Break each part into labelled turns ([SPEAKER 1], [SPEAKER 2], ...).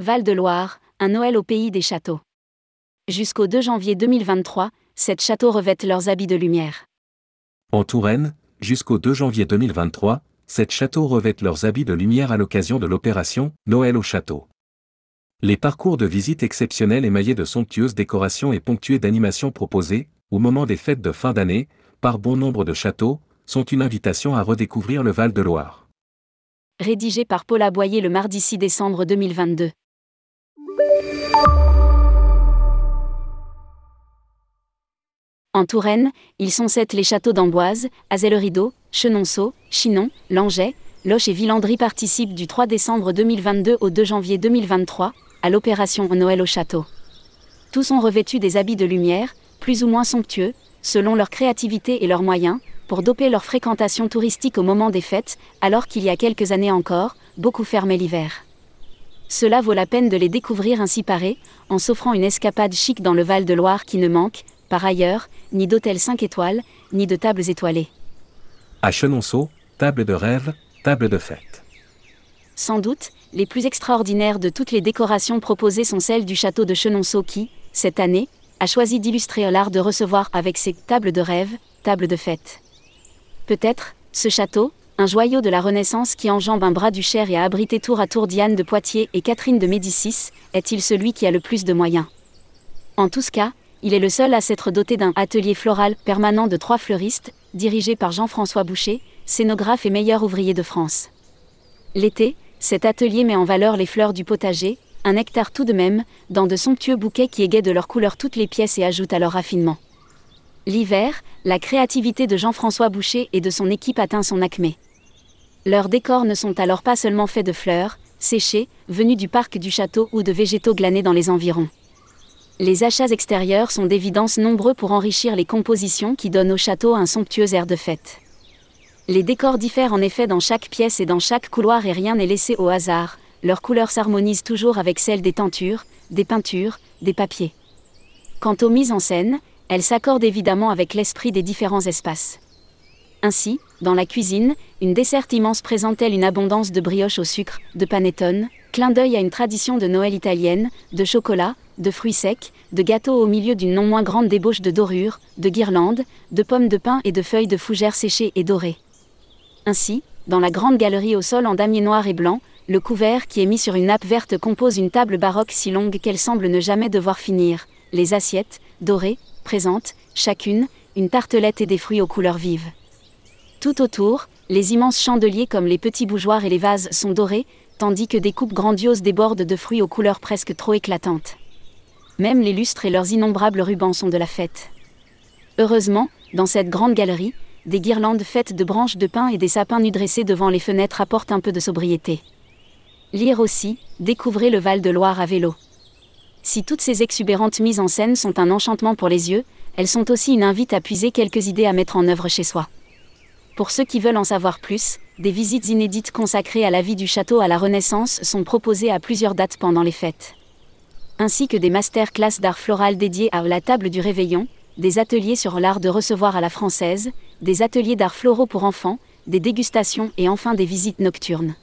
[SPEAKER 1] Val-de-Loire, un Noël au pays des châteaux. Jusqu'au 2 janvier 2023, sept châteaux revêtent leurs habits de lumière.
[SPEAKER 2] En Touraine, jusqu'au 2 janvier 2023, sept châteaux revêtent leurs habits de lumière à l'occasion de l'opération Noël au château. Les parcours de visite exceptionnels émaillés de somptueuses décorations et ponctués d'animations proposées, au moment des fêtes de fin d'année, par bon nombre de châteaux, sont une invitation à redécouvrir le Val-de-Loire.
[SPEAKER 1] Rédigé par Paul Aboyer le mardi 6 décembre 2022. En Touraine, ils sont sept les châteaux d'Amboise, Azel-Rideau, Chenonceau, Chinon, Langeais, Loche et Villandry participent du 3 décembre 2022 au 2 janvier 2023 à l'opération Noël au château. Tous ont revêtu des habits de lumière, plus ou moins somptueux, selon leur créativité et leurs moyens, pour doper leur fréquentation touristique au moment des fêtes, alors qu'il y a quelques années encore, beaucoup fermaient l'hiver. Cela vaut la peine de les découvrir ainsi parés, en s'offrant une escapade chic dans le Val-de-Loire qui ne manque, par ailleurs, ni d'hôtels 5 étoiles, ni de tables étoilées.
[SPEAKER 2] À Chenonceau, table de rêve, table de fête.
[SPEAKER 1] Sans doute, les plus extraordinaires de toutes les décorations proposées sont celles du château de Chenonceau qui, cette année, a choisi d'illustrer l'art de recevoir avec ses tables de rêve, tables de fête. Peut-être, ce château, un joyau de la Renaissance qui enjambe un bras du Cher et a abrité tour à tour Diane de Poitiers et Catherine de Médicis, est-il celui qui a le plus de moyens? En tous cas, il est le seul à s'être doté d'un atelier floral permanent de trois fleuristes, dirigé par Jean-François Boucher, scénographe et meilleur ouvrier de France. L'été, cet atelier met en valeur les fleurs du potager, un hectare tout de même, dans de somptueux bouquets qui égayent de leur couleur toutes les pièces et ajoutent à leur raffinement. L'hiver, la créativité de Jean-François Boucher et de son équipe atteint son acmé. Leurs décors ne sont alors pas seulement faits de fleurs, séchées, venues du parc du château ou de végétaux glanés dans les environs les achats extérieurs sont d'évidence nombreux pour enrichir les compositions qui donnent au château un somptueux air de fête. Les décors diffèrent en effet dans chaque pièce et dans chaque couloir et rien n'est laissé au hasard, leurs couleurs s'harmonisent toujours avec celles des tentures, des peintures, des papiers. Quant aux mises en scène, elles s'accordent évidemment avec l'esprit des différents espaces. Ainsi, dans la cuisine, une desserte immense présente-t-elle une abondance de brioches au sucre, de panettone, clin d'œil à une tradition de Noël italienne, de chocolat, de fruits secs, de gâteaux au milieu d'une non moins grande débauche de dorures, de guirlandes, de pommes de pin et de feuilles de fougères séchées et dorées. Ainsi, dans la grande galerie au sol en damier noir et blanc, le couvert qui est mis sur une nappe verte compose une table baroque si longue qu'elle semble ne jamais devoir finir. Les assiettes, dorées, présentent, chacune, une tartelette et des fruits aux couleurs vives. Tout autour, les immenses chandeliers comme les petits bougeoirs et les vases sont dorés, tandis que des coupes grandioses débordent de fruits aux couleurs presque trop éclatantes. Même les lustres et leurs innombrables rubans sont de la fête. Heureusement, dans cette grande galerie, des guirlandes faites de branches de pin et des sapins nus dressés devant les fenêtres apportent un peu de sobriété. Lire aussi, découvrez le Val-de-Loire à vélo. Si toutes ces exubérantes mises en scène sont un enchantement pour les yeux, elles sont aussi une invite à puiser quelques idées à mettre en œuvre chez soi. Pour ceux qui veulent en savoir plus, des visites inédites consacrées à la vie du château à la Renaissance sont proposées à plusieurs dates pendant les fêtes ainsi que des masterclass d'art floral dédiés à la table du réveillon, des ateliers sur l'art de recevoir à la française, des ateliers d'art floraux pour enfants, des dégustations et enfin des visites nocturnes.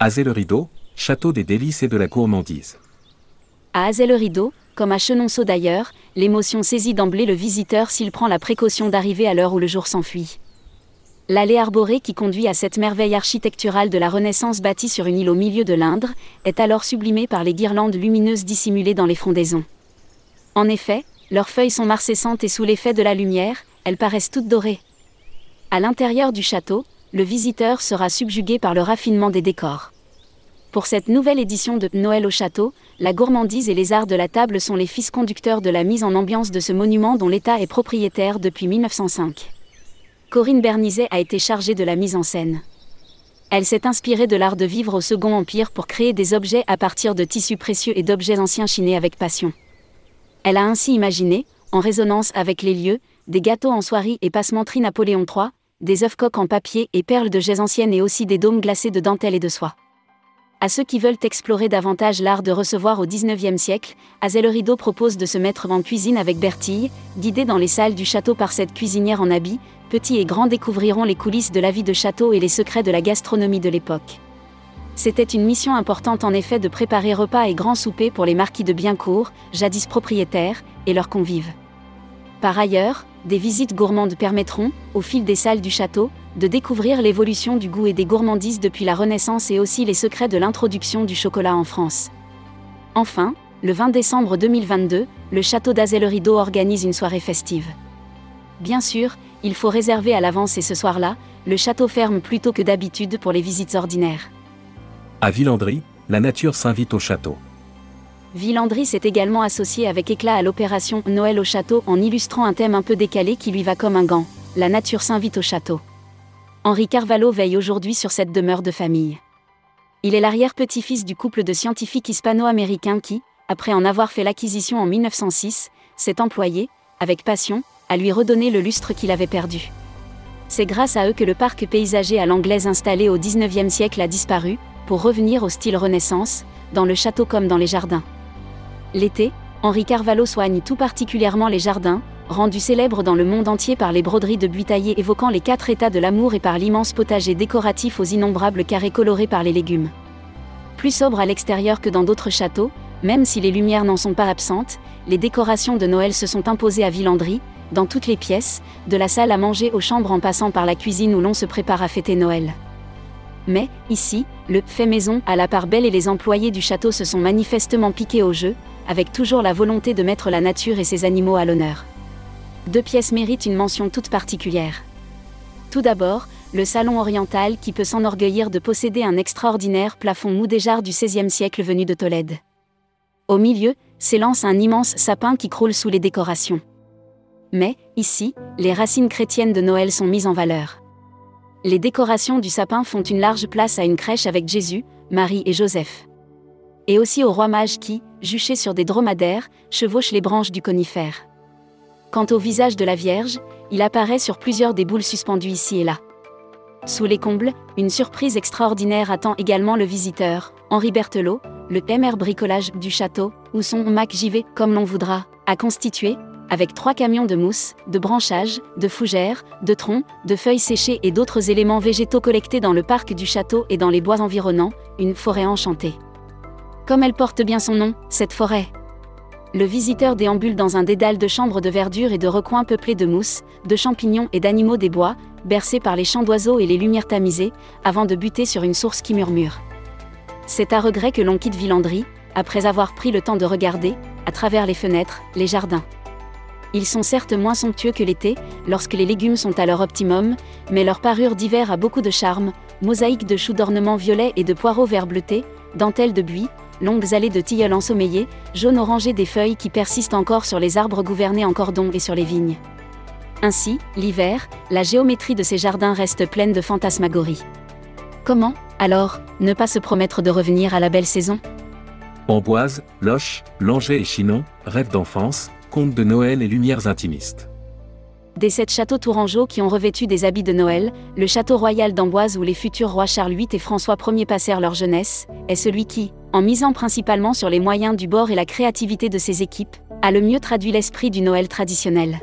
[SPEAKER 2] Azel Rideau, château des délices et de la gourmandise.
[SPEAKER 1] À Azel Rideau, comme à Chenonceau d'ailleurs, l'émotion saisit d'emblée le visiteur s'il prend la précaution d'arriver à l'heure où le jour s'enfuit. L'allée arborée qui conduit à cette merveille architecturale de la Renaissance bâtie sur une île au milieu de l'Indre, est alors sublimée par les guirlandes lumineuses dissimulées dans les frondaisons. En effet, leurs feuilles sont marcessantes et sous l'effet de la lumière, elles paraissent toutes dorées. À l'intérieur du château, le visiteur sera subjugué par le raffinement des décors. Pour cette nouvelle édition de Noël au château, la gourmandise et les arts de la table sont les fils conducteurs de la mise en ambiance de ce monument dont l'État est propriétaire depuis 1905. Corinne Bernizet a été chargée de la mise en scène. Elle s'est inspirée de l'art de vivre au Second Empire pour créer des objets à partir de tissus précieux et d'objets anciens chinés avec passion. Elle a ainsi imaginé, en résonance avec les lieux, des gâteaux en soierie et passementerie Napoléon III, des œufs coques en papier et perles de jais anciennes et aussi des dômes glacés de dentelle et de soie. À ceux qui veulent explorer davantage l'art de recevoir au XIXe siècle, Azel Rideau propose de se mettre en cuisine avec Bertille, guidée dans les salles du château par cette cuisinière en habit, petits et grands découvriront les coulisses de la vie de château et les secrets de la gastronomie de l'époque. C'était une mission importante en effet de préparer repas et grands soupers pour les marquis de Biencourt, jadis propriétaires, et leurs convives. Par ailleurs, des visites gourmandes permettront, au fil des salles du château, de découvrir l'évolution du goût et des gourmandises depuis la Renaissance et aussi les secrets de l'introduction du chocolat en France. Enfin, le 20 décembre 2022, le château d'Azel-Rideau organise une soirée festive. Bien sûr, il faut réserver à l'avance et ce soir-là, le château ferme plus tôt que d'habitude pour les visites ordinaires.
[SPEAKER 2] À Villandry, la nature s'invite au château.
[SPEAKER 1] Villandry s'est également associé avec éclat à l'opération Noël au château en illustrant un thème un peu décalé qui lui va comme un gant. La nature s'invite au château. Henri Carvalho veille aujourd'hui sur cette demeure de famille. Il est l'arrière-petit-fils du couple de scientifiques hispano-américains qui, après en avoir fait l'acquisition en 1906, s'est employé, avec passion, à lui redonner le lustre qu'il avait perdu. C'est grâce à eux que le parc paysager à l'anglaise installé au XIXe siècle a disparu, pour revenir au style Renaissance, dans le château comme dans les jardins. L'été, Henri Carvalho soigne tout particulièrement les jardins, rendus célèbres dans le monde entier par les broderies de buis taillés évoquant les quatre états de l'amour et par l'immense potager décoratif aux innombrables carrés colorés par les légumes. Plus sobre à l'extérieur que dans d'autres châteaux, même si les lumières n'en sont pas absentes, les décorations de Noël se sont imposées à Villandry, dans toutes les pièces, de la salle à manger aux chambres en passant par la cuisine où l'on se prépare à fêter Noël. Mais, ici, le fait maison à la part belle et les employés du château se sont manifestement piqués au jeu, avec toujours la volonté de mettre la nature et ses animaux à l'honneur. Deux pièces méritent une mention toute particulière. Tout d'abord, le salon oriental qui peut s'enorgueillir de posséder un extraordinaire plafond moudéjar du XVIe siècle venu de Tolède. Au milieu, s'élance un immense sapin qui croule sous les décorations. Mais, ici, les racines chrétiennes de Noël sont mises en valeur. Les décorations du sapin font une large place à une crèche avec Jésus, Marie et Joseph. Et aussi au roi mage qui, juché sur des dromadaires, chevauche les branches du conifère. Quant au visage de la Vierge, il apparaît sur plusieurs des boules suspendues ici et là. Sous les combles, une surprise extraordinaire attend également le visiteur, Henri Berthelot, le MR bricolage du château, où son Mac JV, comme l'on voudra, a constitué, avec trois camions de mousse, de branchages, de fougères, de troncs, de feuilles séchées et d'autres éléments végétaux collectés dans le parc du château et dans les bois environnants, une forêt enchantée. Comme elle porte bien son nom, cette forêt. Le visiteur déambule dans un dédale de chambres de verdure et de recoins peuplés de mousse, de champignons et d'animaux des bois, bercés par les chants d'oiseaux et les lumières tamisées, avant de buter sur une source qui murmure. C'est à regret que l'on quitte Villandry, après avoir pris le temps de regarder, à travers les fenêtres, les jardins. Ils sont certes moins somptueux que l'été, lorsque les légumes sont à leur optimum, mais leur parure d'hiver a beaucoup de charme, mosaïque de choux d'ornement violet et de poireaux vert bleuté, dentelles de buis, longues allées de tilleuls ensommeillés, jaune orangé des feuilles qui persistent encore sur les arbres gouvernés en cordon et sur les vignes. Ainsi, l'hiver, la géométrie de ces jardins reste pleine de fantasmagories. Comment, alors, ne pas se promettre de revenir à la belle saison?
[SPEAKER 2] Amboise, Loche, Langeais et Chinon, rêve d'enfance, de Noël et lumières intimistes.
[SPEAKER 1] Des sept châteaux tourangeaux qui ont revêtu des habits de Noël, le château royal d'Amboise où les futurs rois Charles VIII et François Ier passèrent leur jeunesse, est celui qui, en misant principalement sur les moyens du bord et la créativité de ses équipes, a le mieux traduit l'esprit du Noël traditionnel.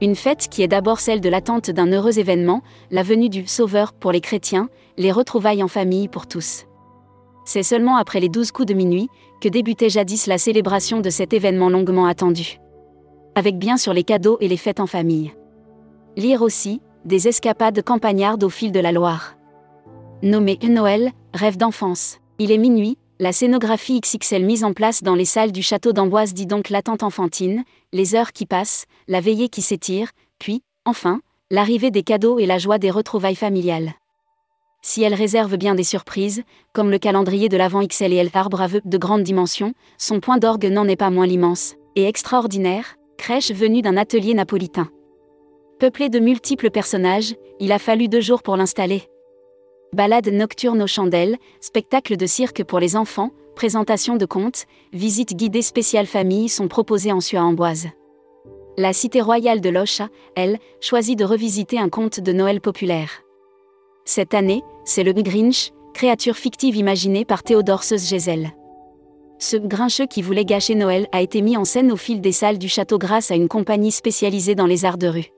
[SPEAKER 1] Une fête qui est d'abord celle de l'attente d'un heureux événement, la venue du Sauveur pour les chrétiens, les retrouvailles en famille pour tous. C'est seulement après les douze coups de minuit que débutait jadis la célébration de cet événement longuement attendu. Avec bien sur les cadeaux et les fêtes en famille. Lire aussi, des escapades campagnardes au fil de la Loire. Nommé Noël, rêve d'enfance. Il est minuit, la scénographie XXL mise en place dans les salles du château d'Amboise dit donc l'attente enfantine, les heures qui passent, la veillée qui s'étire, puis, enfin, l'arrivée des cadeaux et la joie des retrouvailles familiales si elle réserve bien des surprises, comme le calendrier de l'Avent XL et L arbre vœux de grande dimension, son point d'orgue n'en est pas moins l'immense, et extraordinaire, crèche venue d'un atelier napolitain. Peuplé de multiples personnages, il a fallu deux jours pour l'installer. Balade nocturne aux chandelles, spectacle de cirque pour les enfants, présentation de contes, visites guidées spéciales famille sont proposées en à Amboise. La cité royale de Locha, elle, choisit de revisiter un conte de Noël populaire. Cette année, c'est le Grinch, créature fictive imaginée par Théodore Seuss-Gesell. Ce grincheux qui voulait gâcher Noël a été mis en scène au fil des salles du château grâce à une compagnie spécialisée dans les arts de rue.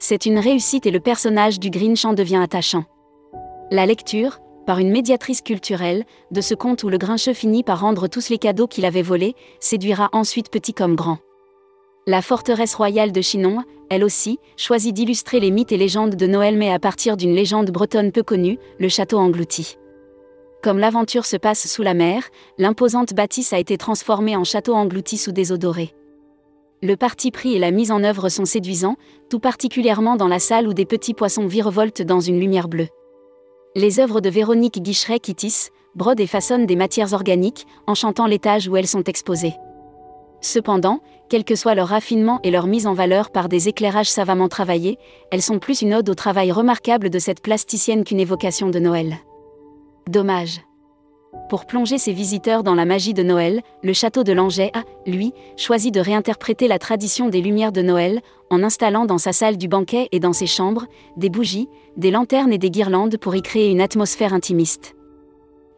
[SPEAKER 1] C'est une réussite et le personnage du Grinch en devient attachant. La lecture, par une médiatrice culturelle, de ce conte où le grincheux finit par rendre tous les cadeaux qu'il avait volés, séduira ensuite petit comme grand. La forteresse royale de Chinon, elle aussi, choisit d'illustrer les mythes et légendes de Noël mais à partir d'une légende bretonne peu connue, le château englouti. Comme l'aventure se passe sous la mer, l'imposante bâtisse a été transformée en château englouti sous des eaux dorées. Le parti pris et la mise en œuvre sont séduisants, tout particulièrement dans la salle où des petits poissons virevoltent dans une lumière bleue. Les œuvres de Véronique Guicheret qui tissent, brodent et façonnent des matières organiques, enchantant l'étage où elles sont exposées. Cependant, quel que soit leur raffinement et leur mise en valeur par des éclairages savamment travaillés, elles sont plus une ode au travail remarquable de cette plasticienne qu'une évocation de Noël. Dommage. Pour plonger ses visiteurs dans la magie de Noël, le château de Langeais a, lui, choisi de réinterpréter la tradition des lumières de Noël, en installant dans sa salle du banquet et dans ses chambres, des bougies, des lanternes et des guirlandes pour y créer une atmosphère intimiste.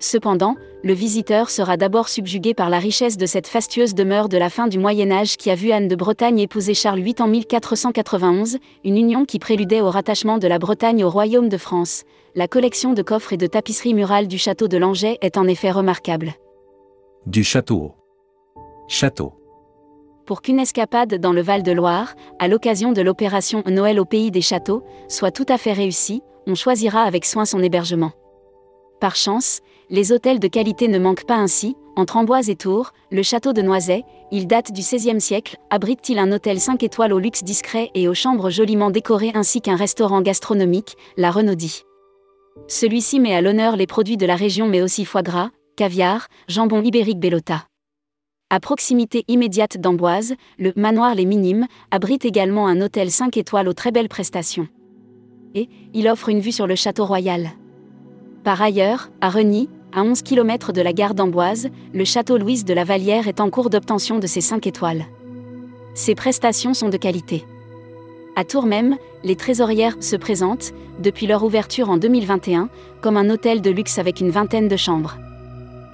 [SPEAKER 1] Cependant, le visiteur sera d'abord subjugué par la richesse de cette fastueuse demeure de la fin du Moyen Âge qui a vu Anne de Bretagne épouser Charles VIII en 1491, une union qui préludait au rattachement de la Bretagne au royaume de France. La collection de coffres et de tapisseries murales du château de Langeais est en effet remarquable.
[SPEAKER 2] Du château. Château.
[SPEAKER 1] Pour qu'une escapade dans le Val-de-Loire, à l'occasion de l'opération Noël au pays des châteaux, soit tout à fait réussie, on choisira avec soin son hébergement. Par chance, les hôtels de qualité ne manquent pas ainsi, entre Amboise et Tours, le château de Noiset, il date du XVIe siècle, abrite-t-il un hôtel 5 étoiles au luxe discret et aux chambres joliment décorées ainsi qu'un restaurant gastronomique, la Renaudie. Celui-ci met à l'honneur les produits de la région mais aussi foie gras, caviar, jambon ibérique Bellota. À proximité immédiate d'Amboise, le manoir Les Minimes abrite également un hôtel 5 étoiles aux très belles prestations. Et, il offre une vue sur le château royal. Par ailleurs, à Reny, à 11 km de la gare d'Amboise, le château Louise de la Vallière est en cours d'obtention de ses 5 étoiles. Ses prestations sont de qualité. À Tours même, les trésorières se présentent, depuis leur ouverture en 2021, comme un hôtel de luxe avec une vingtaine de chambres.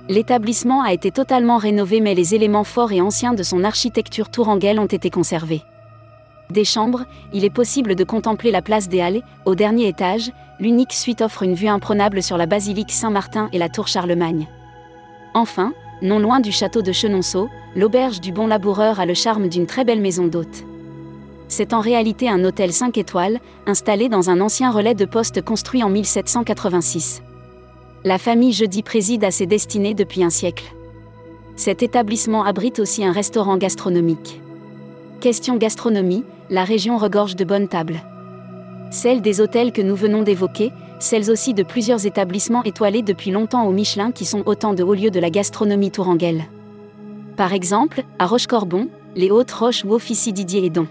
[SPEAKER 1] L'établissement a été totalement rénové mais les éléments forts et anciens de son architecture tourangelle ont été conservés. Des chambres, il est possible de contempler la place des Halles, au dernier étage, l'unique suite offre une vue imprenable sur la basilique Saint-Martin et la tour Charlemagne. Enfin, non loin du château de Chenonceau, l'auberge du Bon Laboureur a le charme d'une très belle maison d'hôte. C'est en réalité un hôtel 5 étoiles, installé dans un ancien relais de poste construit en 1786. La famille Jeudi préside à ses destinées depuis un siècle. Cet établissement abrite aussi un restaurant gastronomique. Question gastronomie, la région regorge de bonnes tables. Celles des hôtels que nous venons d'évoquer, celles aussi de plusieurs établissements étoilés depuis longtemps au Michelin qui sont autant de hauts lieux de la gastronomie tourangeelle. Par exemple, à Rochecorbon, les Hautes Roches où officie Didier Edon.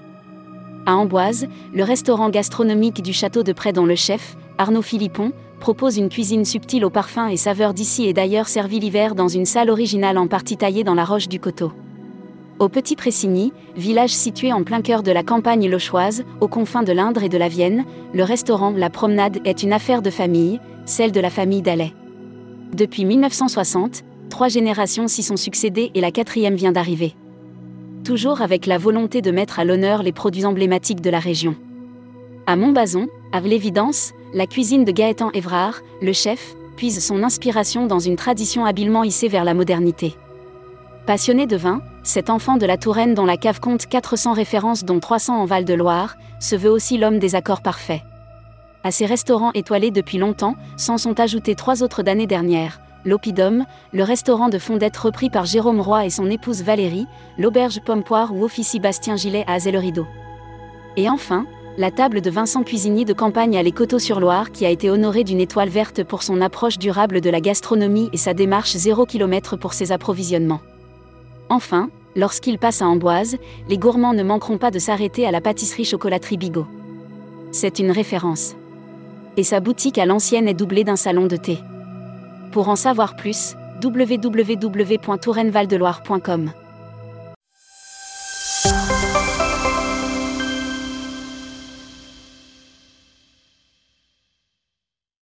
[SPEAKER 1] À Amboise, le restaurant gastronomique du château de Près dont le chef, Arnaud Philippon, propose une cuisine subtile aux parfums et saveurs d'ici et d'ailleurs servie l'hiver dans une salle originale en partie taillée dans la roche du coteau. Au Petit Pressigny, village situé en plein cœur de la campagne lochoise, aux confins de l'Indre et de la Vienne, le restaurant La Promenade est une affaire de famille, celle de la famille Dallet. Depuis 1960, trois générations s'y sont succédées et la quatrième vient d'arriver. Toujours avec la volonté de mettre à l'honneur les produits emblématiques de la région. À Montbazon, à l'évidence, la cuisine de Gaëtan Évrard, le chef, puise son inspiration dans une tradition habilement hissée vers la modernité. Passionné de vin, cet enfant de la Touraine dont la cave compte 400 références dont 300 en Val-de-Loire, se veut aussi l'homme des accords parfaits. À ces restaurants étoilés depuis longtemps, s'en sont ajoutés trois autres d'année dernière. L'Opidum, le restaurant de Fondette repris par Jérôme Roy et son épouse Valérie, l'auberge Pompoire où officie Bastien Gillet à Azay-le-Rideau. Et enfin, la table de Vincent Cuisinier de campagne à Les Coteaux-sur-Loire qui a été honorée d'une étoile verte pour son approche durable de la gastronomie et sa démarche zéro km pour ses approvisionnements. Enfin, lorsqu'il passe à Amboise, les gourmands ne manqueront pas de s'arrêter à la pâtisserie chocolaterie Bigot. C'est une référence. Et sa boutique à l'ancienne est doublée d'un salon de thé. Pour en savoir plus, www.tourenvaldeloire.com.